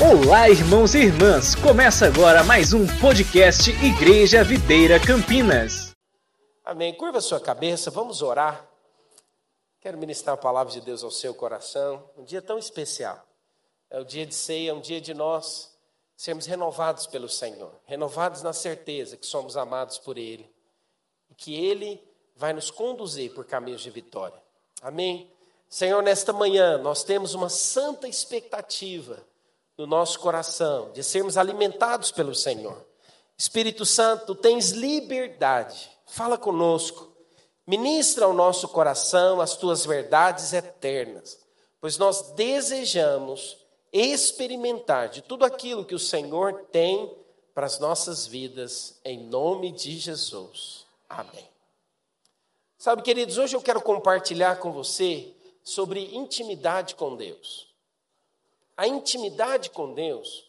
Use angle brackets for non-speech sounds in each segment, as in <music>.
Olá, irmãos e irmãs! Começa agora mais um podcast Igreja Videira Campinas. Amém. Curva sua cabeça, vamos orar. Quero ministrar a palavra de Deus ao seu coração. Um dia tão especial. É o dia de ceia, é um dia de nós sermos renovados pelo Senhor, renovados na certeza que somos amados por Ele e que Ele vai nos conduzir por caminhos de vitória. Amém. Senhor, nesta manhã nós temos uma santa expectativa no nosso coração, de sermos alimentados pelo Senhor. Espírito Santo, tens liberdade, fala conosco, ministra ao nosso coração as tuas verdades eternas, pois nós desejamos experimentar de tudo aquilo que o Senhor tem para as nossas vidas, em nome de Jesus. Amém. Sabe, queridos, hoje eu quero compartilhar com você sobre intimidade com Deus. A intimidade com Deus,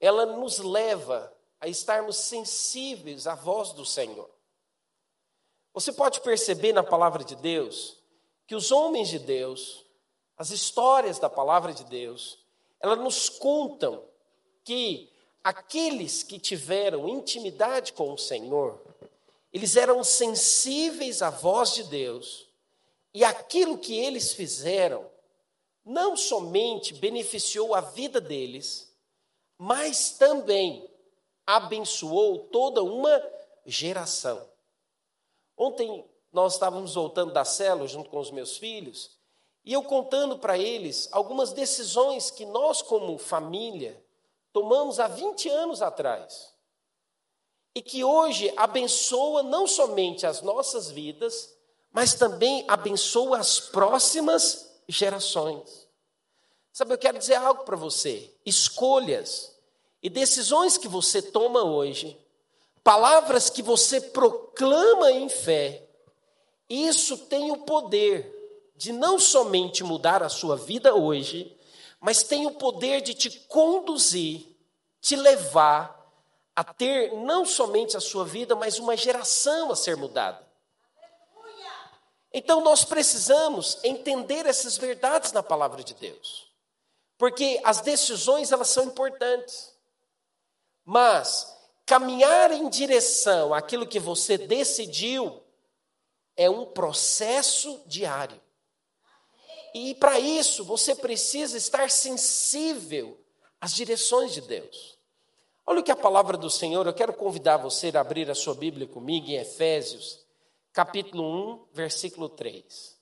ela nos leva a estarmos sensíveis à voz do Senhor. Você pode perceber na palavra de Deus que os homens de Deus, as histórias da palavra de Deus, elas nos contam que aqueles que tiveram intimidade com o Senhor, eles eram sensíveis à voz de Deus, e aquilo que eles fizeram não somente beneficiou a vida deles, mas também abençoou toda uma geração. Ontem nós estávamos voltando da célula junto com os meus filhos, e eu contando para eles algumas decisões que nós, como família, tomamos há 20 anos atrás. E que hoje abençoa não somente as nossas vidas, mas também abençoa as próximas gerações. Sabe, eu quero dizer algo para você: escolhas e decisões que você toma hoje, palavras que você proclama em fé, isso tem o poder de não somente mudar a sua vida hoje, mas tem o poder de te conduzir, te levar a ter não somente a sua vida, mas uma geração a ser mudada. Então nós precisamos entender essas verdades na palavra de Deus. Porque as decisões elas são importantes. Mas caminhar em direção àquilo que você decidiu é um processo diário. E para isso você precisa estar sensível às direções de Deus. Olha o que a palavra do Senhor, eu quero convidar você a abrir a sua Bíblia comigo em Efésios, capítulo 1, versículo 3.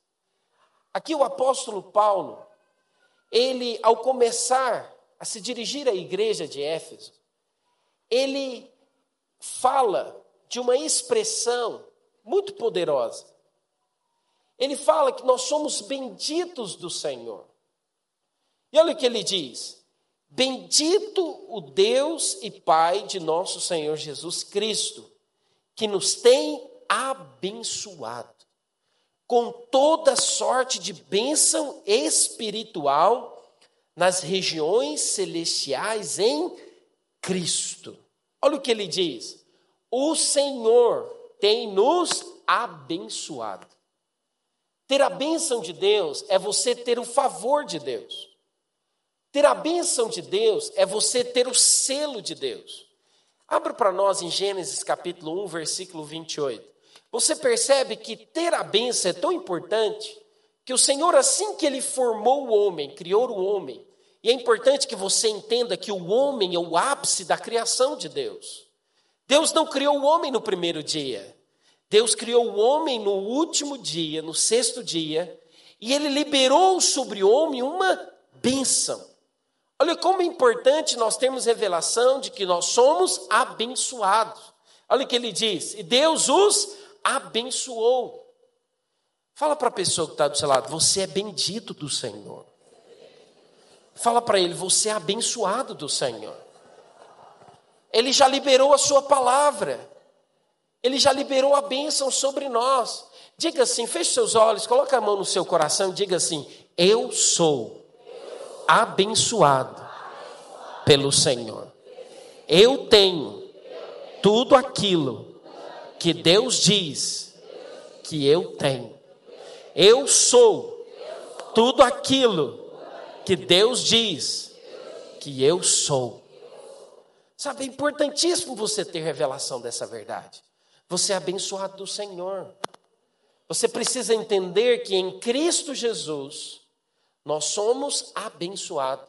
Aqui o apóstolo Paulo, ele, ao começar a se dirigir à igreja de Éfeso, ele fala de uma expressão muito poderosa. Ele fala que nós somos benditos do Senhor. E olha o que ele diz: Bendito o Deus e Pai de nosso Senhor Jesus Cristo, que nos tem abençoado com toda sorte de bênção espiritual nas regiões celestiais em Cristo. Olha o que ele diz: o Senhor tem nos abençoado. Ter a bênção de Deus é você ter o favor de Deus. Ter a bênção de Deus é você ter o selo de Deus. Abra para nós em Gênesis capítulo 1, versículo 28. Você percebe que ter a benção é tão importante que o Senhor, assim que ele formou o homem, criou o homem, e é importante que você entenda que o homem é o ápice da criação de Deus. Deus não criou o homem no primeiro dia. Deus criou o homem no último dia, no sexto dia, e ele liberou sobre o homem uma bênção. Olha como é importante nós termos revelação de que nós somos abençoados. Olha o que ele diz: e Deus os abençoou. Fala para a pessoa que está do seu lado, você é bendito do Senhor. Fala para ele, você é abençoado do Senhor. Ele já liberou a sua palavra. Ele já liberou a bênção sobre nós. Diga assim, feche seus olhos, coloque a mão no seu coração e diga assim: Eu sou abençoado pelo Senhor. Eu tenho tudo aquilo que Deus diz que eu tenho. Eu sou tudo aquilo que Deus diz que eu sou. Sabe, é importantíssimo você ter revelação dessa verdade. Você é abençoado do Senhor. Você precisa entender que em Cristo Jesus nós somos abençoados.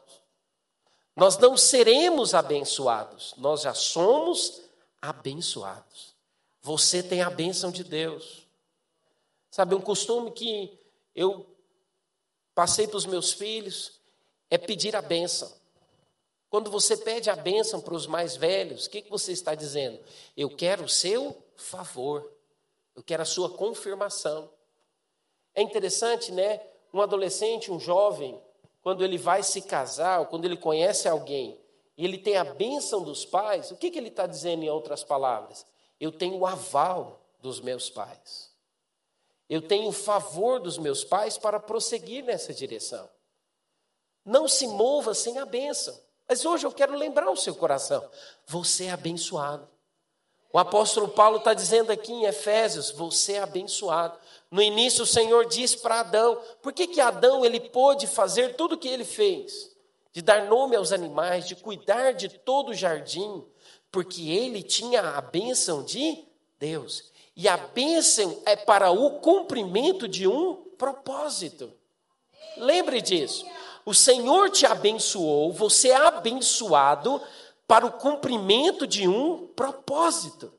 Nós não seremos abençoados, nós já somos abençoados. Você tem a bênção de Deus. Sabe, um costume que eu passei para os meus filhos é pedir a bênção. Quando você pede a bênção para os mais velhos, o que, que você está dizendo? Eu quero o seu favor, eu quero a sua confirmação. É interessante, né? Um adolescente, um jovem, quando ele vai se casar, ou quando ele conhece alguém, e ele tem a bênção dos pais, o que, que ele está dizendo em outras palavras? Eu tenho o aval dos meus pais. Eu tenho o favor dos meus pais para prosseguir nessa direção. Não se mova sem a bênção. Mas hoje eu quero lembrar o seu coração: você é abençoado. O apóstolo Paulo está dizendo aqui em Efésios: você é abençoado. No início o Senhor disse para Adão: por que, que Adão ele pôde fazer tudo o que ele fez? De dar nome aos animais, de cuidar de todo o jardim, porque ele tinha a bênção de Deus. E a bênção é para o cumprimento de um propósito. Lembre disso. O Senhor te abençoou, você é abençoado para o cumprimento de um propósito.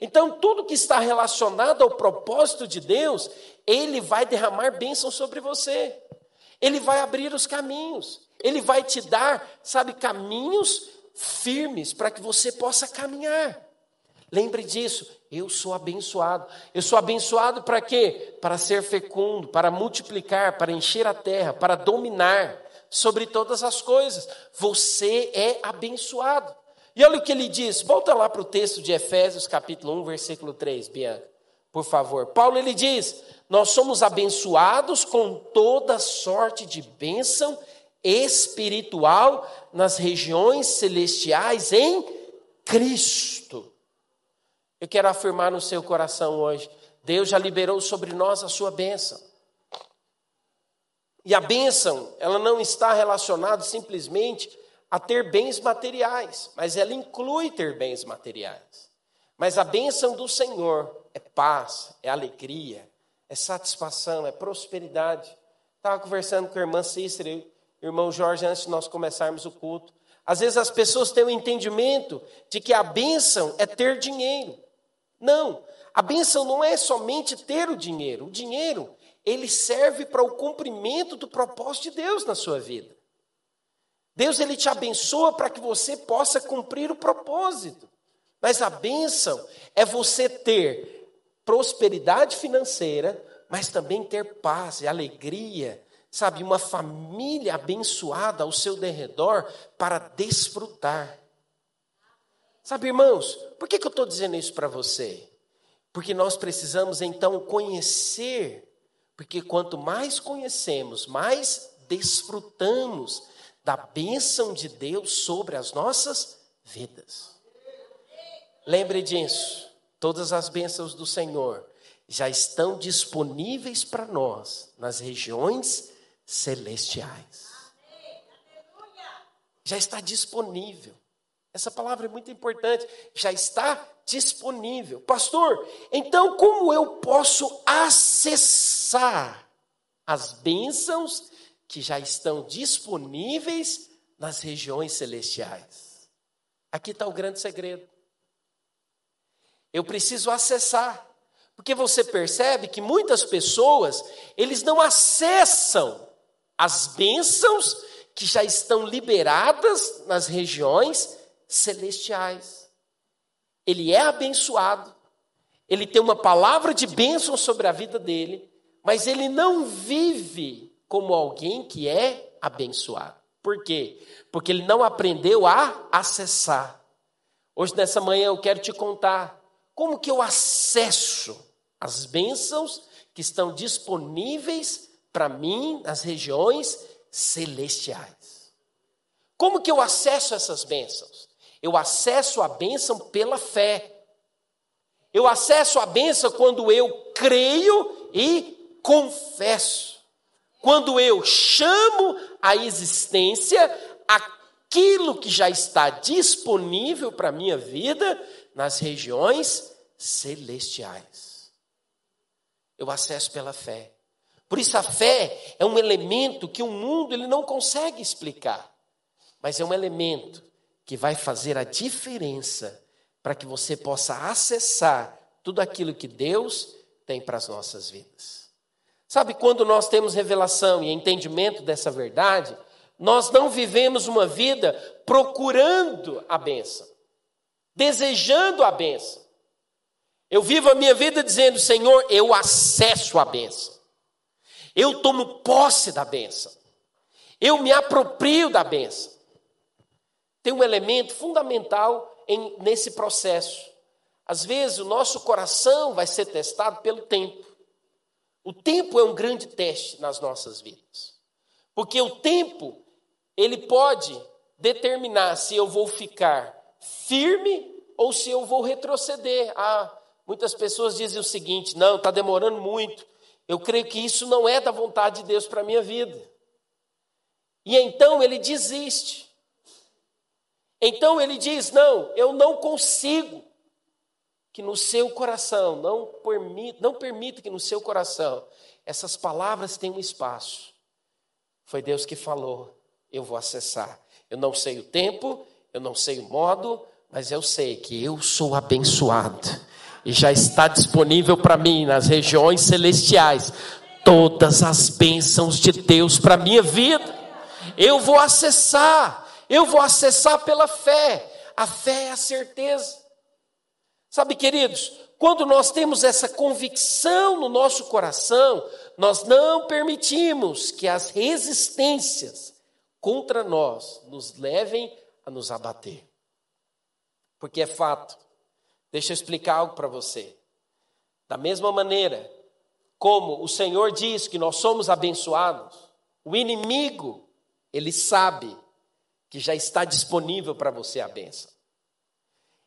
Então, tudo que está relacionado ao propósito de Deus, Ele vai derramar bênção sobre você. Ele vai abrir os caminhos. Ele vai te dar, sabe, caminhos firmes para que você possa caminhar. Lembre disso, eu sou abençoado. Eu sou abençoado para quê? Para ser fecundo, para multiplicar, para encher a terra, para dominar sobre todas as coisas. Você é abençoado. E olha o que ele diz. Volta lá para o texto de Efésios, capítulo 1, versículo 3, Bianca, por favor. Paulo ele diz: Nós somos abençoados com toda sorte de bênção espiritual nas regiões celestiais em Cristo. Eu quero afirmar no seu coração hoje: Deus já liberou sobre nós a sua bênção. E a bênção, ela não está relacionada simplesmente a ter bens materiais, mas ela inclui ter bens materiais. Mas a bênção do Senhor é paz, é alegria, é satisfação, é prosperidade. Estava conversando com a irmã Cícera e o irmão Jorge antes de nós começarmos o culto. Às vezes as pessoas têm o entendimento de que a bênção é ter dinheiro. Não, a bênção não é somente ter o dinheiro. O dinheiro ele serve para o cumprimento do propósito de Deus na sua vida. Deus ele te abençoa para que você possa cumprir o propósito. Mas a bênção é você ter prosperidade financeira, mas também ter paz e alegria, sabe, uma família abençoada ao seu derredor para desfrutar. Sabe, irmãos, por que, que eu estou dizendo isso para você? Porque nós precisamos então conhecer porque quanto mais conhecemos, mais desfrutamos da bênção de Deus sobre as nossas vidas. Lembre disso, todas as bênçãos do Senhor já estão disponíveis para nós nas regiões celestiais. Já está disponível. Essa palavra é muito importante. Já está disponível. Pastor, então como eu posso acessar as bênçãos que já estão disponíveis nas regiões celestiais? Aqui está o grande segredo. Eu preciso acessar. Porque você percebe que muitas pessoas, eles não acessam as bênçãos que já estão liberadas nas regiões celestiais. Ele é abençoado, ele tem uma palavra de bênção sobre a vida dele, mas ele não vive como alguém que é abençoado. Por quê? Porque ele não aprendeu a acessar. Hoje, nessa manhã, eu quero te contar como que eu acesso as bênçãos que estão disponíveis para mim nas regiões celestiais. Como que eu acesso essas bênçãos? Eu acesso a bênção pela fé. Eu acesso a bênção quando eu creio e confesso. Quando eu chamo a existência aquilo que já está disponível para a minha vida nas regiões celestiais. Eu acesso pela fé. Por isso a fé é um elemento que o mundo ele não consegue explicar, mas é um elemento que vai fazer a diferença para que você possa acessar tudo aquilo que Deus tem para as nossas vidas. Sabe quando nós temos revelação e entendimento dessa verdade, nós não vivemos uma vida procurando a benção, desejando a benção. Eu vivo a minha vida dizendo, Senhor, eu acesso a benção. Eu tomo posse da benção. Eu me aproprio da benção. Tem um elemento fundamental em, nesse processo. Às vezes o nosso coração vai ser testado pelo tempo. O tempo é um grande teste nas nossas vidas. Porque o tempo, ele pode determinar se eu vou ficar firme ou se eu vou retroceder. Ah, muitas pessoas dizem o seguinte: não, está demorando muito. Eu creio que isso não é da vontade de Deus para a minha vida. E então ele desiste. Então ele diz: não, eu não consigo que no seu coração, não permita, não permita que no seu coração essas palavras tenham espaço. Foi Deus que falou, eu vou acessar. Eu não sei o tempo, eu não sei o modo, mas eu sei que eu sou abençoado e já está disponível para mim nas regiões celestiais todas as bênçãos de Deus para minha vida. Eu vou acessar, eu vou acessar pela fé. A fé é a certeza. Sabe, queridos, quando nós temos essa convicção no nosso coração, nós não permitimos que as resistências contra nós nos levem a nos abater. Porque é fato, Deixa eu explicar algo para você. Da mesma maneira como o Senhor diz que nós somos abençoados, o inimigo, ele sabe que já está disponível para você a benção.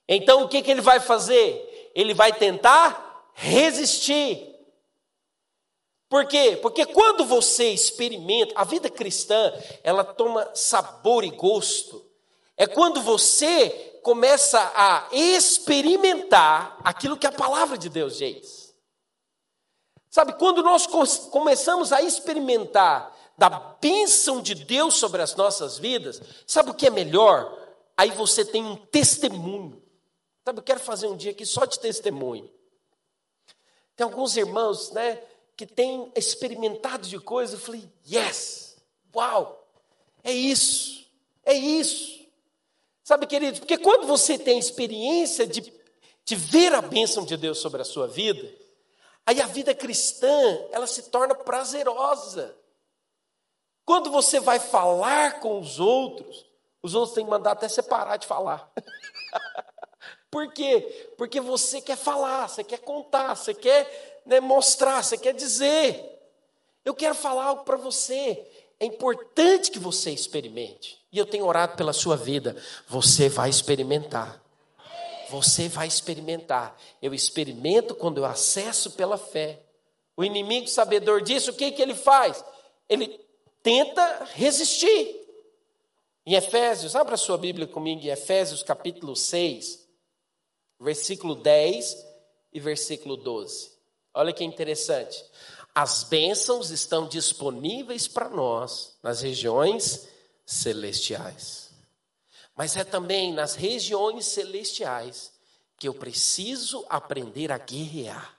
Então o que, que ele vai fazer? Ele vai tentar resistir. Por quê? Porque quando você experimenta, a vida cristã, ela toma sabor e gosto. É quando você começa a experimentar aquilo que a palavra de Deus diz. Sabe, quando nós começamos a experimentar da bênção de Deus sobre as nossas vidas, sabe o que é melhor? Aí você tem um testemunho. Sabe, eu quero fazer um dia aqui só de testemunho. Tem alguns irmãos, né, que têm experimentado de coisas, eu falei, yes, uau, é isso, é isso. Sabe, queridos, porque quando você tem experiência de, de ver a bênção de Deus sobre a sua vida, aí a vida cristã, ela se torna prazerosa. Quando você vai falar com os outros, os outros têm que mandar até você parar de falar. <laughs> Por quê? Porque você quer falar, você quer contar, você quer né, mostrar, você quer dizer. Eu quero falar algo para você. É importante que você experimente. E eu tenho orado pela sua vida. Você vai experimentar. Você vai experimentar. Eu experimento quando eu acesso pela fé. O inimigo sabedor disso, o que, que ele faz? Ele tenta resistir. Em Efésios, abra sua Bíblia comigo em Efésios capítulo 6, versículo 10 e versículo 12. Olha que interessante. As bênçãos estão disponíveis para nós nas regiões celestiais. Mas é também nas regiões celestiais que eu preciso aprender a guerrear.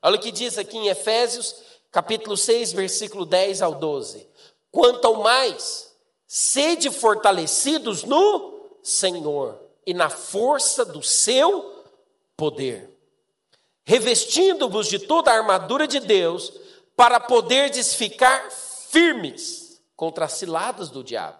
Olha o que diz aqui em Efésios, capítulo 6, versículo 10 ao 12. Quanto ao mais, sede fortalecidos no Senhor e na força do seu poder, revestindo-vos de toda a armadura de Deus, para poderdes ficar firmes contra as ciladas do diabo.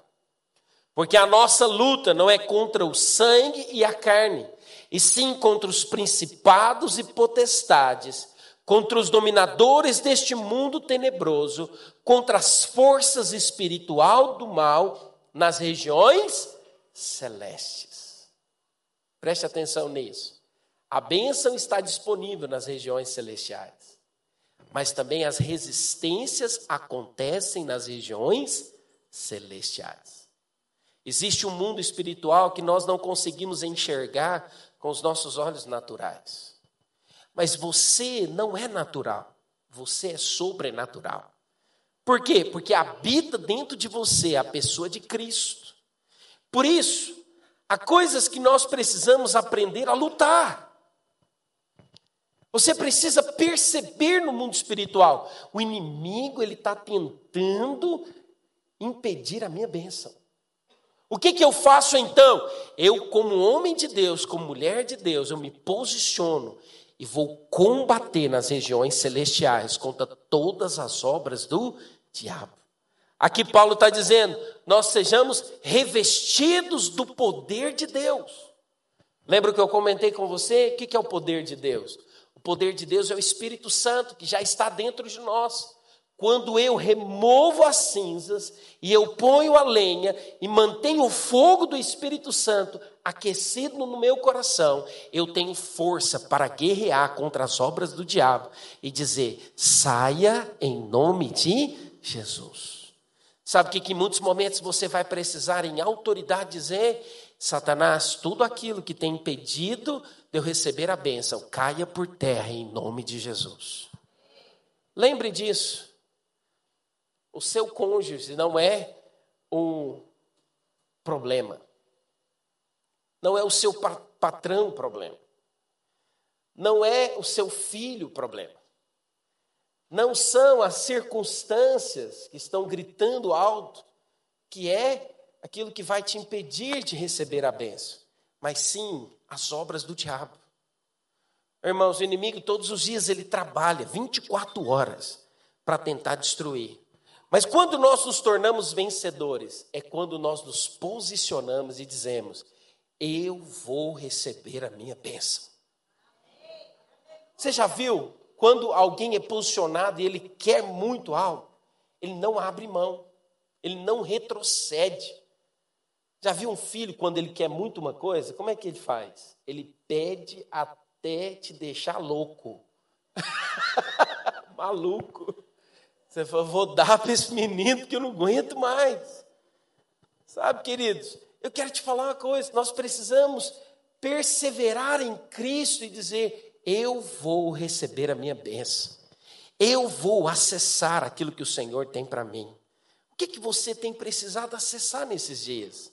Porque a nossa luta não é contra o sangue e a carne, e sim contra os principados e potestades, contra os dominadores deste mundo tenebroso, contra as forças espiritual do mal nas regiões celestes. Preste atenção nisso. A bênção está disponível nas regiões celestiais mas também as resistências acontecem nas regiões celestiais. Existe um mundo espiritual que nós não conseguimos enxergar com os nossos olhos naturais. Mas você não é natural, você é sobrenatural. Por quê? Porque habita dentro de você a pessoa de Cristo. Por isso, há coisas que nós precisamos aprender a lutar. Você precisa perceber no mundo espiritual, o inimigo ele está tentando impedir a minha bênção. O que, que eu faço então? Eu, como homem de Deus, como mulher de Deus, eu me posiciono e vou combater nas regiões celestiais contra todas as obras do diabo. Aqui Paulo está dizendo: nós sejamos revestidos do poder de Deus. Lembra que eu comentei com você? O que é o poder de Deus? Poder de Deus é o Espírito Santo que já está dentro de nós quando eu removo as cinzas e eu ponho a lenha e mantenho o fogo do Espírito Santo aquecido no meu coração, eu tenho força para guerrear contra as obras do diabo e dizer: saia em nome de Jesus. Sabe que, que em muitos momentos você vai precisar em autoridade dizer? Satanás, tudo aquilo que tem impedido de eu receber a bênção, caia por terra em nome de Jesus. Lembre disso. O seu cônjuge não é um problema. Não é o seu patrão problema. Não é o seu filho problema. Não são as circunstâncias que estão gritando alto, que é aquilo que vai te impedir de receber a benção, mas sim as obras do diabo. Irmãos, o inimigo todos os dias ele trabalha 24 horas para tentar destruir. Mas quando nós nos tornamos vencedores, é quando nós nos posicionamos e dizemos: Eu vou receber a minha bênção. Você já viu quando alguém é posicionado e ele quer muito algo, ele não abre mão, ele não retrocede. Já viu um filho quando ele quer muito uma coisa? Como é que ele faz? Ele pede até te deixar louco. <laughs> Maluco. Você falou, vou dar para esse menino que eu não aguento mais. Sabe, queridos, eu quero te falar uma coisa: nós precisamos perseverar em Cristo e dizer: eu vou receber a minha bênção, eu vou acessar aquilo que o Senhor tem para mim. O que, que você tem precisado acessar nesses dias?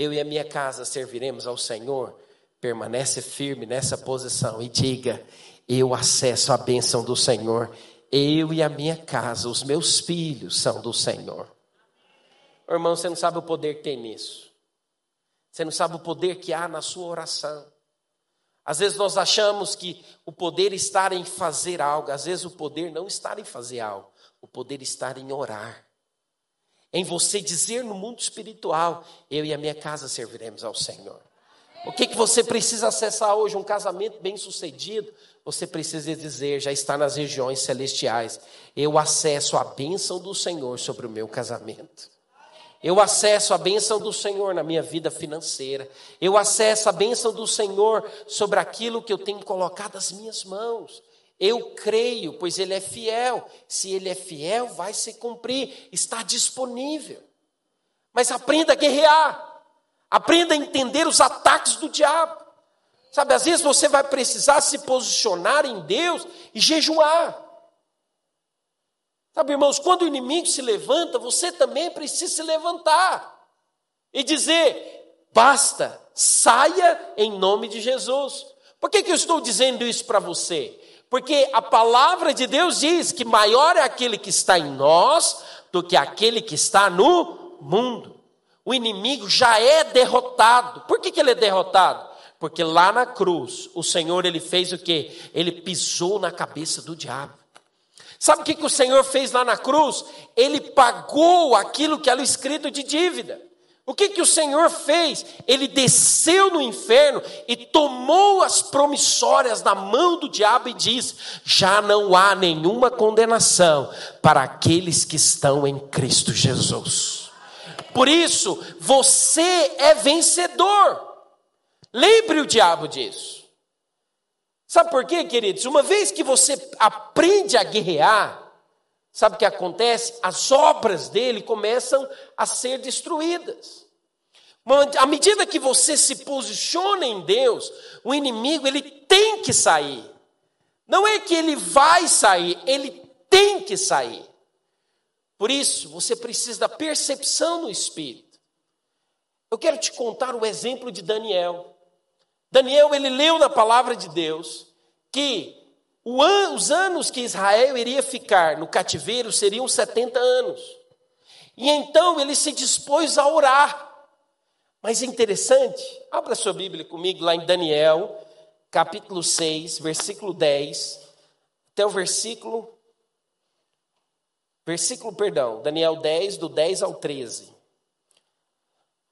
Eu e a minha casa serviremos ao Senhor. Permanece firme nessa posição e diga: Eu acesso a bênção do Senhor eu e a minha casa, os meus filhos são do Senhor. Irmão, você não sabe o poder que tem nisso. Você não sabe o poder que há na sua oração. Às vezes nós achamos que o poder está em fazer algo, às vezes o poder não está em fazer algo, o poder está em orar. Em você dizer no mundo espiritual: Eu e a minha casa serviremos ao Senhor. O que, que você precisa acessar hoje? Um casamento bem sucedido? Você precisa dizer, já está nas regiões celestiais. Eu acesso a bênção do Senhor sobre o meu casamento. Eu acesso a bênção do Senhor na minha vida financeira. Eu acesso a bênção do Senhor sobre aquilo que eu tenho colocado as minhas mãos. Eu creio, pois Ele é fiel. Se Ele é fiel, vai se cumprir. Está disponível. Mas aprenda a guerrear. Aprenda a entender os ataques do diabo. Sabe, às vezes você vai precisar se posicionar em Deus e jejuar. Sabe, irmãos, quando o inimigo se levanta, você também precisa se levantar e dizer: basta, saia em nome de Jesus. Por que, que eu estou dizendo isso para você? Porque a palavra de Deus diz que maior é aquele que está em nós do que aquele que está no mundo o inimigo já é derrotado. Por que, que ele é derrotado? Porque lá na cruz, o Senhor ele fez o que? Ele pisou na cabeça do diabo. Sabe o que, que o Senhor fez lá na cruz? Ele pagou aquilo que era escrito de dívida. O que, que o Senhor fez? Ele desceu no inferno e tomou as promissórias da mão do diabo e disse: Já não há nenhuma condenação para aqueles que estão em Cristo Jesus. Por isso, você é vencedor. Lembre o diabo disso. Sabe por quê, queridos? Uma vez que você aprende a guerrear, sabe o que acontece? As obras dele começam a ser destruídas. À medida que você se posiciona em Deus, o inimigo ele tem que sair. Não é que ele vai sair, ele tem que sair. Por isso, você precisa da percepção no espírito. Eu quero te contar o exemplo de Daniel. Daniel, ele leu na palavra de Deus que os anos que Israel iria ficar no cativeiro seriam 70 anos. E então ele se dispôs a orar. Mas é interessante, abra sua Bíblia comigo lá em Daniel, capítulo 6, versículo 10, até o versículo. Versículo, perdão, Daniel 10, do 10 ao 13.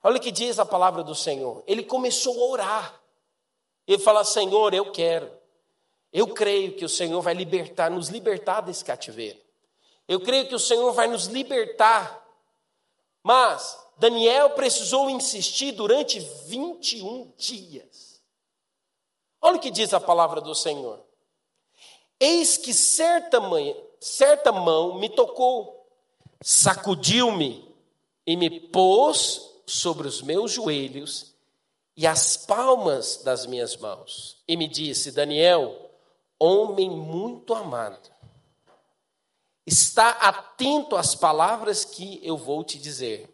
Olha o que diz a palavra do Senhor. Ele começou a orar. Ele fala: Senhor, eu quero. Eu creio que o Senhor vai libertar, nos libertar desse cativeiro. Eu creio que o Senhor vai nos libertar. Mas Daniel precisou insistir durante 21 dias. Olha o que diz a palavra do Senhor. Eis que certa, certa mão me tocou, sacudiu-me e me pôs sobre os meus joelhos e as palmas das minhas mãos. E me disse: Daniel, homem muito amado, está atento às palavras que eu vou te dizer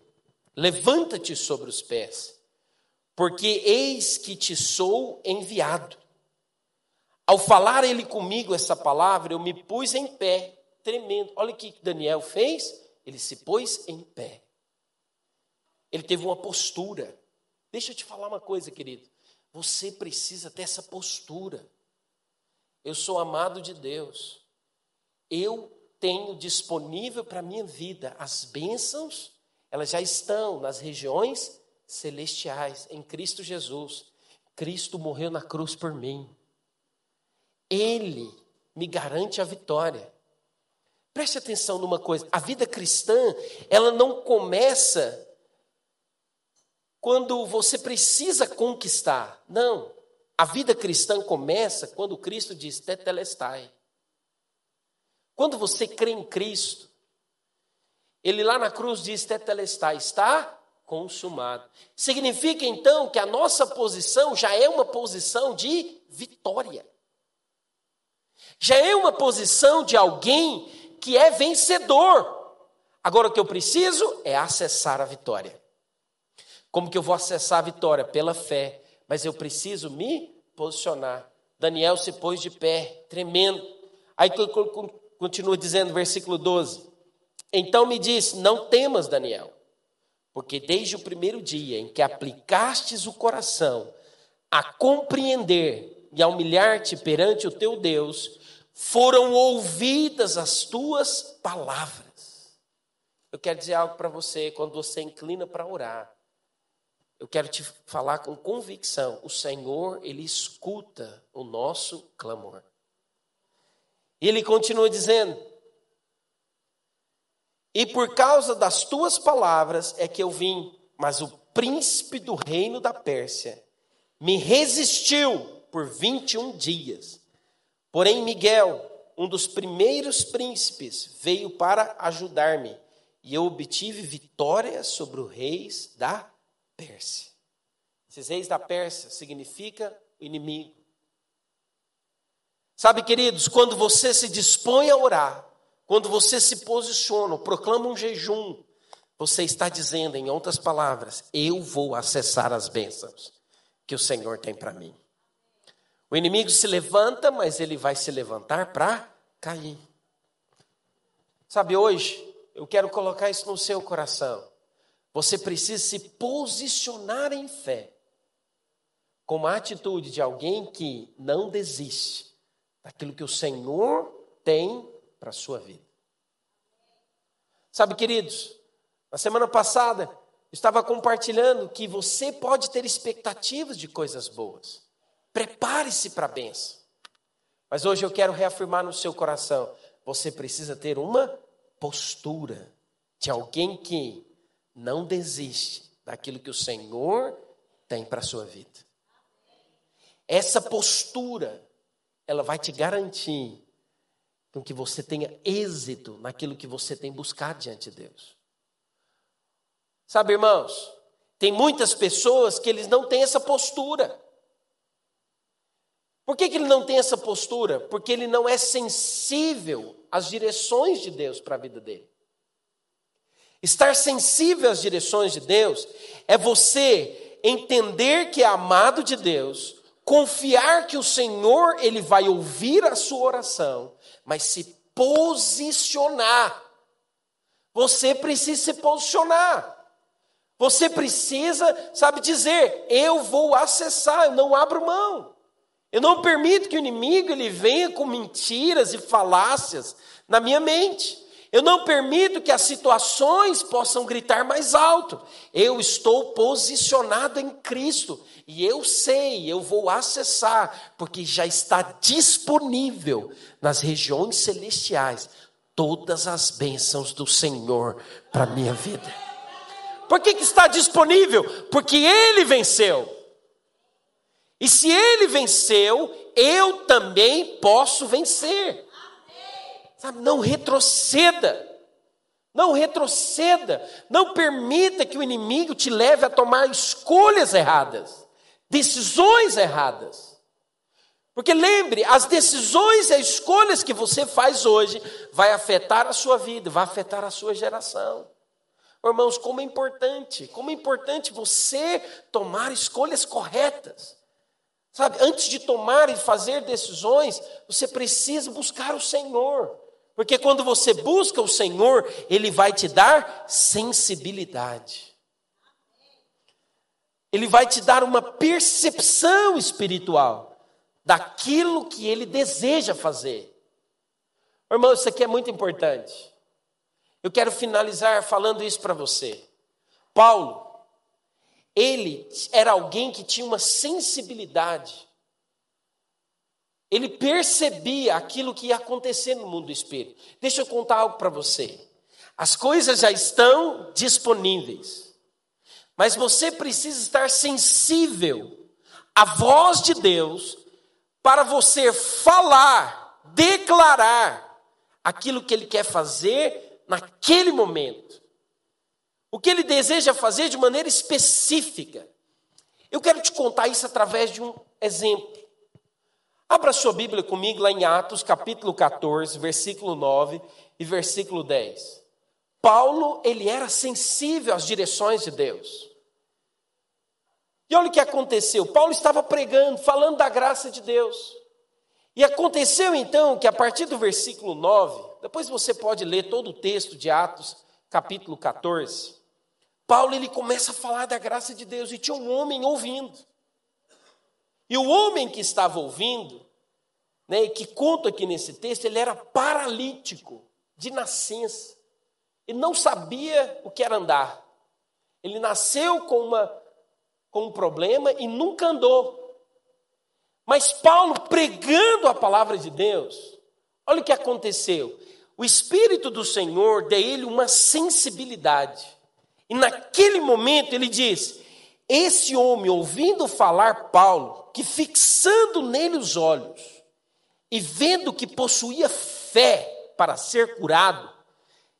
Levanta-te sobre os pés, porque eis que te sou enviado. Ao falar ele comigo essa palavra, eu me pus em pé, tremendo. Olha o que Daniel fez, ele se pôs em pé. Ele teve uma postura. Deixa eu te falar uma coisa, querido. Você precisa ter essa postura. Eu sou amado de Deus. Eu tenho disponível para a minha vida as bênçãos elas já estão nas regiões celestiais, em Cristo Jesus. Cristo morreu na cruz por mim. Ele me garante a vitória. Preste atenção numa coisa: a vida cristã, ela não começa quando você precisa conquistar. Não. A vida cristã começa quando Cristo diz tetelestai. Quando você crê em Cristo, ele lá na cruz diz: Tetelestai, está consumado. Significa então que a nossa posição já é uma posição de vitória. Já é uma posição de alguém que é vencedor. Agora o que eu preciso é acessar a vitória. Como que eu vou acessar a vitória? Pela fé. Mas eu preciso me posicionar. Daniel se pôs de pé, tremendo. Aí continua dizendo, versículo 12: então me disse: Não temas, Daniel, porque desde o primeiro dia em que aplicastes o coração a compreender e a humilhar-te perante o teu Deus, foram ouvidas as tuas palavras. Eu quero dizer algo para você, quando você inclina para orar, eu quero te falar com convicção: o Senhor, Ele escuta o nosso clamor. E Ele continua dizendo: e por causa das tuas palavras é que eu vim, mas o príncipe do reino da Pérsia me resistiu por 21 dias. Porém, Miguel, um dos primeiros príncipes, veio para ajudar-me, e eu obtive vitória sobre os reis da Pérsia. Esses reis da Pérsia significa o inimigo. Sabe, queridos, quando você se dispõe a orar, quando você se posiciona, proclama um jejum, você está dizendo, em outras palavras, eu vou acessar as bênçãos que o Senhor tem para mim. O inimigo se levanta, mas ele vai se levantar para cair. Sabe, hoje, eu quero colocar isso no seu coração. Você precisa se posicionar em fé, com a atitude de alguém que não desiste daquilo que o Senhor tem para a sua vida. Sabe, queridos, na semana passada estava compartilhando que você pode ter expectativas de coisas boas. Prepare-se para a benção. Mas hoje eu quero reafirmar no seu coração: você precisa ter uma postura de alguém que não desiste daquilo que o Senhor tem para a sua vida. Essa postura, ela vai te garantir com que você tenha êxito naquilo que você tem buscado diante de Deus. Sabe, irmãos, Tem muitas pessoas que eles não têm essa postura. Por que, que ele não tem essa postura? Porque ele não é sensível às direções de Deus para a vida dele. Estar sensível às direções de Deus é você entender que é amado de Deus, confiar que o Senhor ele vai ouvir a sua oração, mas se posicionar. Você precisa se posicionar. Você precisa, sabe, dizer: eu vou acessar, eu não abro mão. Eu não permito que o inimigo ele venha com mentiras e falácias na minha mente. Eu não permito que as situações possam gritar mais alto. Eu estou posicionado em Cristo e eu sei, eu vou acessar, porque já está disponível nas regiões celestiais todas as bênçãos do Senhor para minha vida. Por que, que está disponível? Porque Ele venceu. E se Ele venceu, eu também posso vencer. Sabe, não retroceda. Não retroceda. Não permita que o inimigo te leve a tomar escolhas erradas, decisões erradas. Porque lembre, as decisões e as escolhas que você faz hoje vai afetar a sua vida, vai afetar a sua geração. Irmãos, como é importante, como é importante você tomar escolhas corretas. Sabe, antes de tomar e fazer decisões, você precisa buscar o Senhor. Porque quando você busca o Senhor, Ele vai te dar sensibilidade. Ele vai te dar uma percepção espiritual daquilo que Ele deseja fazer. Irmão, isso aqui é muito importante. Eu quero finalizar falando isso para você. Paulo, ele era alguém que tinha uma sensibilidade ele percebia aquilo que ia acontecer no mundo do espírito. Deixa eu contar algo para você. As coisas já estão disponíveis, mas você precisa estar sensível à voz de Deus para você falar, declarar aquilo que Ele quer fazer naquele momento. O que Ele deseja fazer de maneira específica. Eu quero te contar isso através de um exemplo. Abra sua Bíblia comigo lá em Atos, capítulo 14, versículo 9 e versículo 10. Paulo, ele era sensível às direções de Deus. E olha o que aconteceu. Paulo estava pregando, falando da graça de Deus. E aconteceu então que a partir do versículo 9, depois você pode ler todo o texto de Atos, capítulo 14. Paulo ele começa a falar da graça de Deus e tinha um homem ouvindo. E o homem que estava ouvindo, né, que conta aqui nesse texto, ele era paralítico de nascença. Ele não sabia o que era andar. Ele nasceu com, uma, com um problema e nunca andou. Mas Paulo, pregando a palavra de Deus, olha o que aconteceu. O Espírito do Senhor deu ele uma sensibilidade. E naquele momento ele diz: Esse homem, ouvindo falar Paulo, que fixando nele os olhos e vendo que possuía fé para ser curado,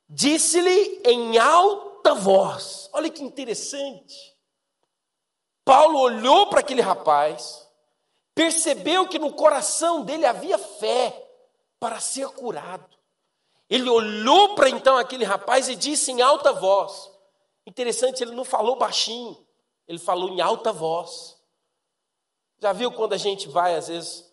disse-lhe em alta voz: Olha que interessante. Paulo olhou para aquele rapaz, percebeu que no coração dele havia fé para ser curado. Ele olhou para então aquele rapaz e disse em alta voz: Interessante, ele não falou baixinho, ele falou em alta voz. Já viu quando a gente vai, às vezes,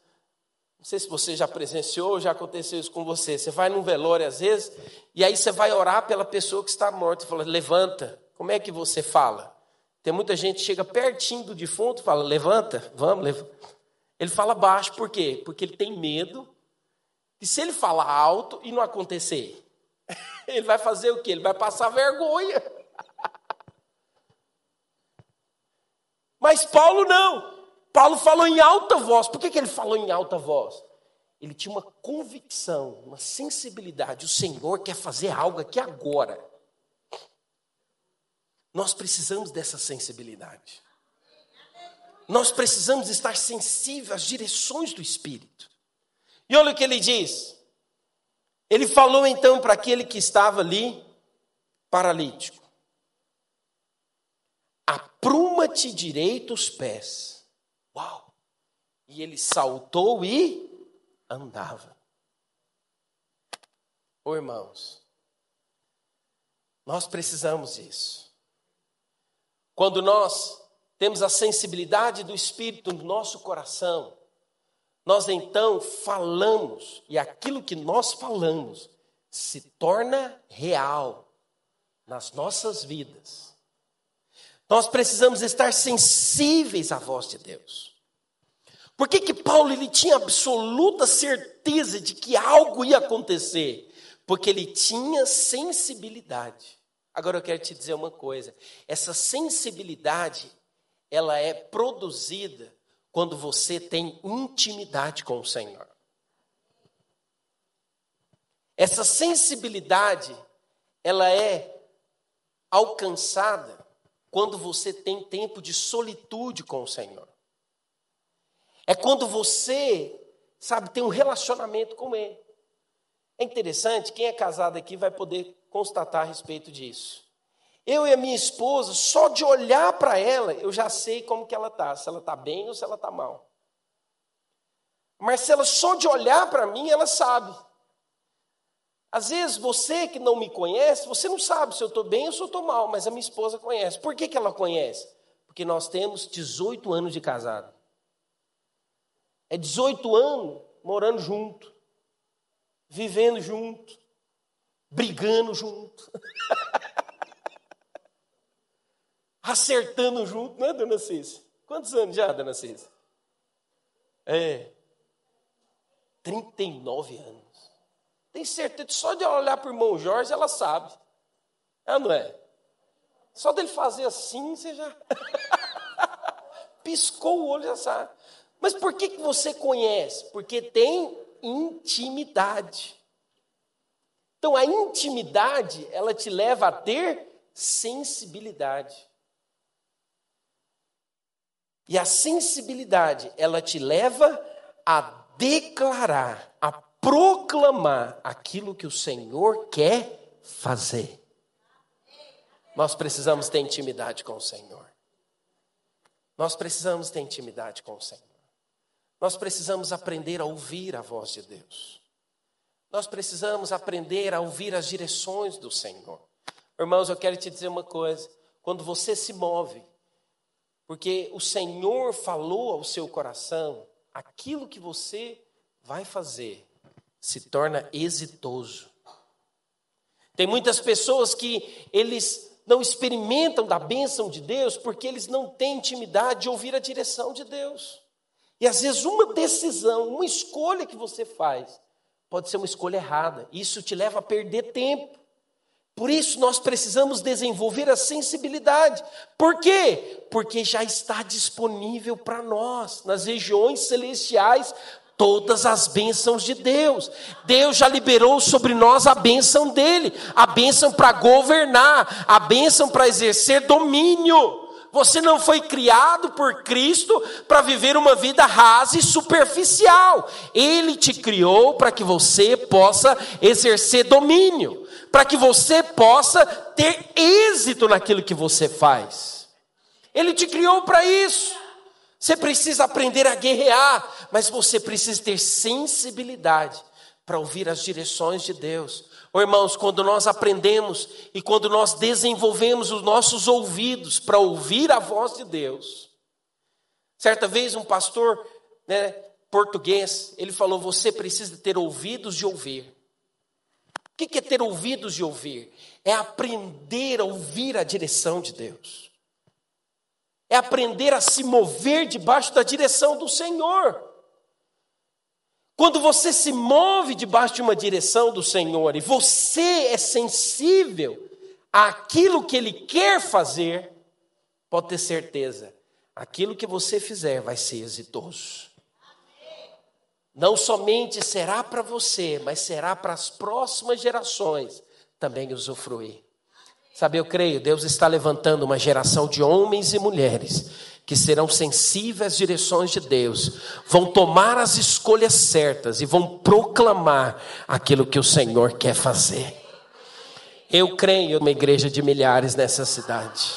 não sei se você já presenciou, já aconteceu isso com você. Você vai num velório às vezes, e aí você vai orar pela pessoa que está morta e fala: levanta. Como é que você fala? Tem muita gente que chega pertinho do defunto e fala: levanta, vamos, levanta. Ele fala baixo, por quê? Porque ele tem medo de se ele falar alto e não acontecer. <laughs> Ele vai fazer o quê? Ele vai passar vergonha. <laughs> Mas Paulo não. Paulo falou em alta voz. Por que, que ele falou em alta voz? Ele tinha uma convicção, uma sensibilidade. O Senhor quer fazer algo aqui agora. Nós precisamos dessa sensibilidade. Nós precisamos estar sensíveis às direções do Espírito. E olha o que ele diz. Ele falou então para aquele que estava ali, paralítico: A lava-te direito os pés. Uau! E ele saltou e andava. Ô irmãos, nós precisamos disso. Quando nós temos a sensibilidade do Espírito no nosso coração, nós então falamos, e aquilo que nós falamos se torna real nas nossas vidas. Nós precisamos estar sensíveis à voz de Deus. Por que, que Paulo ele tinha absoluta certeza de que algo ia acontecer? Porque ele tinha sensibilidade. Agora eu quero te dizer uma coisa: essa sensibilidade, ela é produzida quando você tem intimidade com o Senhor. Essa sensibilidade, ela é alcançada quando você tem tempo de solitude com o Senhor. É quando você, sabe, tem um relacionamento com Ele. É interessante, quem é casado aqui vai poder constatar a respeito disso. Eu e a minha esposa, só de olhar para ela, eu já sei como que ela está, se ela está bem ou se ela está mal. Marcela, só de olhar para mim, ela sabe. Às vezes você que não me conhece, você não sabe se eu estou bem ou se eu estou mal, mas a minha esposa conhece. Por que, que ela conhece? Porque nós temos 18 anos de casado. É 18 anos morando junto, vivendo junto, brigando junto, <laughs> acertando junto, não é, dona Cícia? Quantos anos já, dona Cícia? É. 39 anos. Tem certeza, só de olhar para o irmão Jorge, ela sabe. É, não é? Só dele fazer assim, você já. <laughs> Piscou o olho, já sabe. Mas por que, que você conhece? Porque tem intimidade. Então a intimidade, ela te leva a ter sensibilidade. E a sensibilidade, ela te leva a declarar, a proclamar aquilo que o Senhor quer fazer. Nós precisamos ter intimidade com o Senhor. Nós precisamos ter intimidade com o Senhor. Nós precisamos aprender a ouvir a voz de Deus. Nós precisamos aprender a ouvir as direções do Senhor. Irmãos, eu quero te dizer uma coisa: quando você se move, porque o Senhor falou ao seu coração, aquilo que você vai fazer se torna exitoso. Tem muitas pessoas que eles não experimentam da bênção de Deus porque eles não têm intimidade de ouvir a direção de Deus. E às vezes uma decisão, uma escolha que você faz, pode ser uma escolha errada. Isso te leva a perder tempo. Por isso nós precisamos desenvolver a sensibilidade. Por quê? Porque já está disponível para nós, nas regiões celestiais, todas as bênçãos de Deus. Deus já liberou sobre nós a bênção dele, a bênção para governar, a bênção para exercer domínio. Você não foi criado por Cristo para viver uma vida rasa e superficial. Ele te criou para que você possa exercer domínio, para que você possa ter êxito naquilo que você faz. Ele te criou para isso. Você precisa aprender a guerrear, mas você precisa ter sensibilidade para ouvir as direções de Deus. Oh, irmãos, quando nós aprendemos e quando nós desenvolvemos os nossos ouvidos para ouvir a voz de Deus. Certa vez um pastor né, português, ele falou: você precisa ter ouvidos de ouvir. O que é ter ouvidos de ouvir? É aprender a ouvir a direção de Deus é aprender a se mover debaixo da direção do Senhor. Quando você se move debaixo de uma direção do Senhor e você é sensível àquilo que Ele quer fazer, pode ter certeza, aquilo que você fizer vai ser exitoso. Não somente será para você, mas será para as próximas gerações também usufruir. Sabe, eu creio, Deus está levantando uma geração de homens e mulheres que serão sensíveis às direções de Deus, vão tomar as escolhas certas e vão proclamar aquilo que o Senhor quer fazer. Eu creio numa igreja de milhares nessa cidade.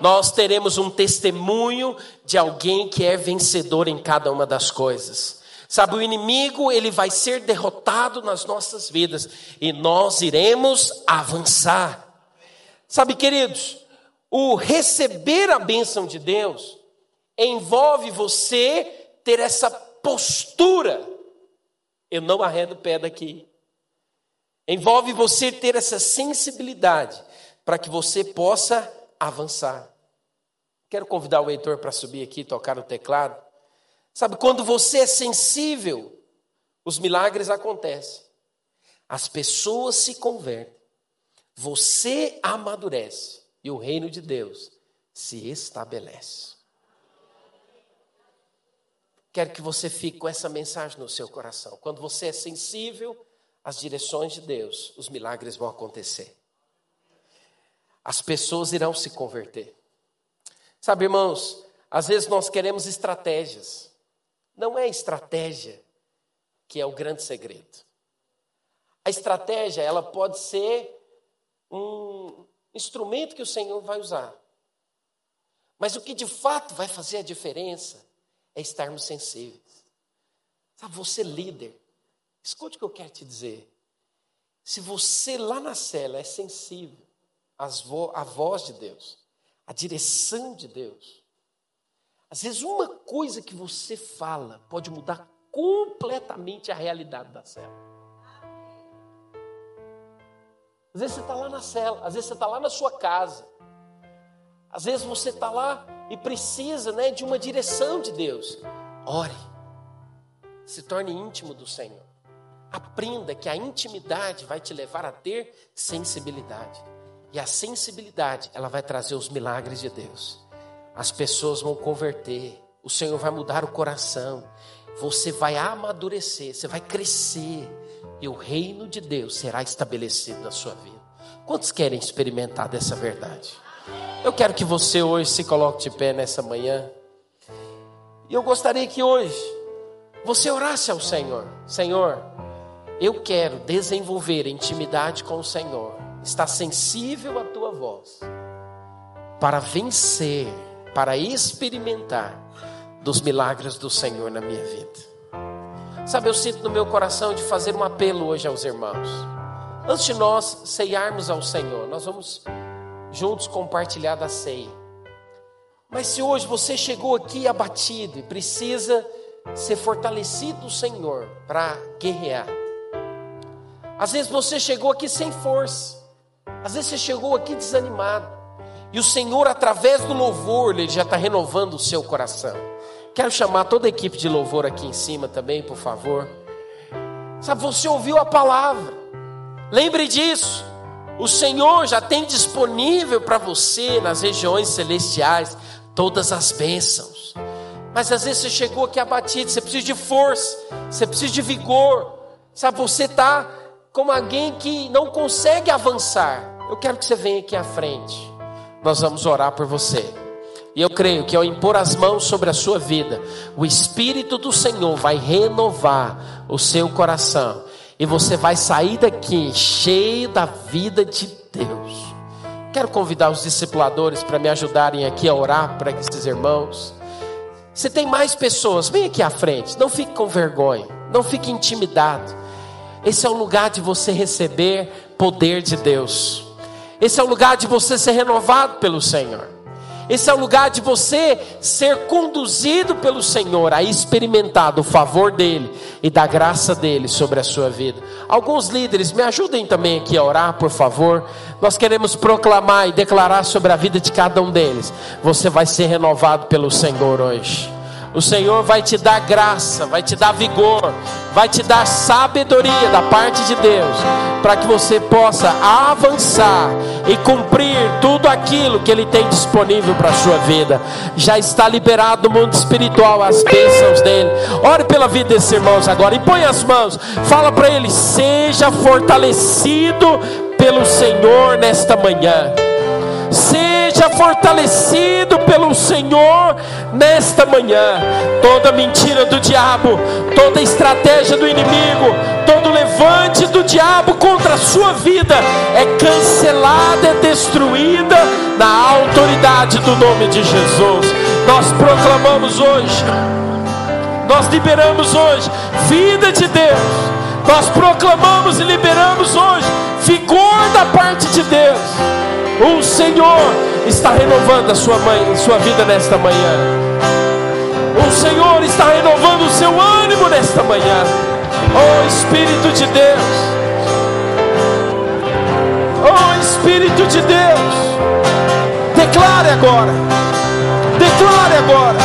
nós teremos um testemunho de alguém que é vencedor em cada uma das coisas. Sabe, o inimigo, ele vai ser derrotado nas nossas vidas e nós iremos avançar. Sabe, queridos, o receber a bênção de Deus envolve você ter essa postura. Eu não arredo pé daqui. Envolve você ter essa sensibilidade para que você possa avançar. Quero convidar o Heitor para subir aqui e tocar no teclado. Sabe, quando você é sensível, os milagres acontecem. As pessoas se convertem. Você amadurece e o reino de Deus se estabelece. Quero que você fique com essa mensagem no seu coração. Quando você é sensível às direções de Deus, os milagres vão acontecer. As pessoas irão se converter. Sabe, irmãos, às vezes nós queremos estratégias. Não é estratégia que é o grande segredo. A estratégia, ela pode ser um instrumento que o Senhor vai usar. Mas o que de fato vai fazer a diferença é estarmos sensíveis. Sabe, você líder, escute o que eu quero te dizer. Se você lá na cela é sensível à voz de Deus, à direção de Deus, às vezes uma coisa que você fala pode mudar completamente a realidade da cela. Às vezes você está lá na cela, às vezes você está lá na sua casa, às vezes você está lá e precisa né, de uma direção de Deus. Ore, se torne íntimo do Senhor. Aprenda que a intimidade vai te levar a ter sensibilidade. E a sensibilidade, ela vai trazer os milagres de Deus. As pessoas vão converter, o Senhor vai mudar o coração, você vai amadurecer, você vai crescer, e o reino de Deus será estabelecido na sua vida. Quantos querem experimentar dessa verdade? Eu quero que você hoje se coloque de pé nessa manhã. E eu gostaria que hoje você orasse ao Senhor: Senhor, eu quero desenvolver intimidade com o Senhor, estar sensível à tua voz, para vencer, para experimentar dos milagres do Senhor na minha vida. Sabe, eu sinto no meu coração de fazer um apelo hoje aos irmãos. Antes de nós ceiarmos ao Senhor, nós vamos juntos compartilhar da ceia. Mas se hoje você chegou aqui abatido e precisa ser fortalecido do Senhor para guerrear. Às vezes você chegou aqui sem força. Às vezes você chegou aqui desanimado. E o Senhor, através do louvor, Ele já está renovando o seu coração. Quero chamar toda a equipe de louvor aqui em cima também, por favor. Sabe, você ouviu a palavra. Lembre disso. O Senhor já tem disponível para você nas regiões celestiais todas as bênçãos. Mas às vezes você chegou aqui abatido, você precisa de força, você precisa de vigor. Sabe, você está como alguém que não consegue avançar. Eu quero que você venha aqui à frente. Nós vamos orar por você. E eu creio que ao impor as mãos sobre a sua vida, o Espírito do Senhor vai renovar o seu coração e você vai sair daqui cheio da vida de Deus. Quero convidar os discipuladores para me ajudarem aqui a orar para esses irmãos. Se tem mais pessoas, vem aqui à frente. Não fique com vergonha, não fique intimidado. Esse é o lugar de você receber poder de Deus. Esse é o lugar de você ser renovado pelo Senhor. Esse é o lugar de você ser conduzido pelo Senhor a experimentar do favor dele e da graça dele sobre a sua vida. Alguns líderes, me ajudem também aqui a orar, por favor. Nós queremos proclamar e declarar sobre a vida de cada um deles. Você vai ser renovado pelo Senhor hoje. O Senhor vai te dar graça, vai te dar vigor, vai te dar sabedoria da parte de Deus, para que você possa avançar e cumprir tudo aquilo que Ele tem disponível para a sua vida. Já está liberado no mundo espiritual as bênçãos dele. Ore pela vida desses irmãos agora e põe as mãos, fala para ele: seja fortalecido pelo Senhor nesta manhã. Seja seja fortalecido pelo Senhor nesta manhã. Toda mentira do diabo, toda estratégia do inimigo, todo levante do diabo contra a sua vida é cancelada, é destruída na autoridade do nome de Jesus. Nós proclamamos hoje, nós liberamos hoje vida de Deus. Nós proclamamos e liberamos hoje vigor da parte de Deus. O Senhor está renovando a sua mãe, sua vida nesta manhã. O Senhor está renovando o seu ânimo nesta manhã. Oh Espírito de Deus. Oh Espírito de Deus. Declare agora. Declare agora.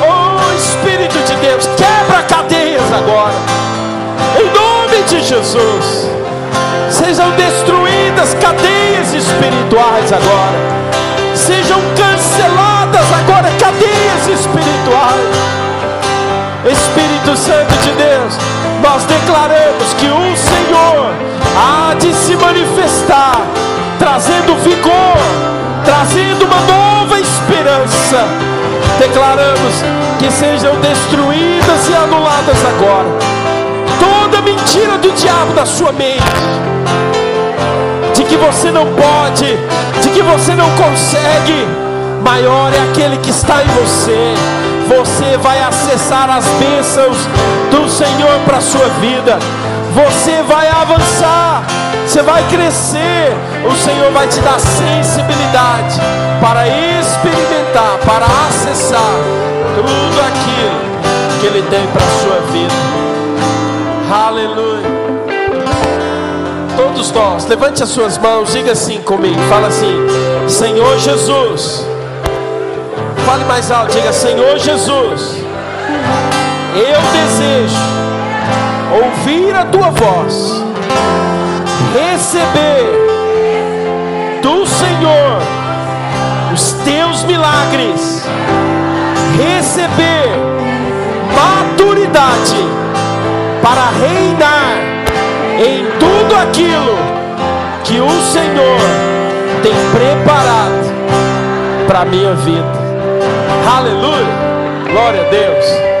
Oh Espírito de Deus, quebra cadeias agora. Em nome de Jesus. Sejam destruídas cadeias espirituais agora. Sejam canceladas agora cadeias espirituais. Espírito Santo de Deus, nós declaramos que o Senhor há de se manifestar, trazendo vigor, trazendo uma nova esperança. Declaramos que sejam destruídas e anuladas agora toda mentira do diabo da sua mente, que você não pode, de que você não consegue. Maior é aquele que está em você. Você vai acessar as bênçãos do Senhor para a sua vida. Você vai avançar, você vai crescer. O Senhor vai te dar sensibilidade para experimentar, para acessar tudo aquilo que Ele tem para a sua vida. Todos nós, levante as suas mãos, diga assim comigo, fala assim: Senhor Jesus. Fale mais alto, diga Senhor Jesus. Eu desejo ouvir a tua voz, receber do Senhor os teus milagres, receber maturidade para reinar em tudo aquilo que o Senhor tem preparado para a minha vida. Aleluia! Glória a Deus.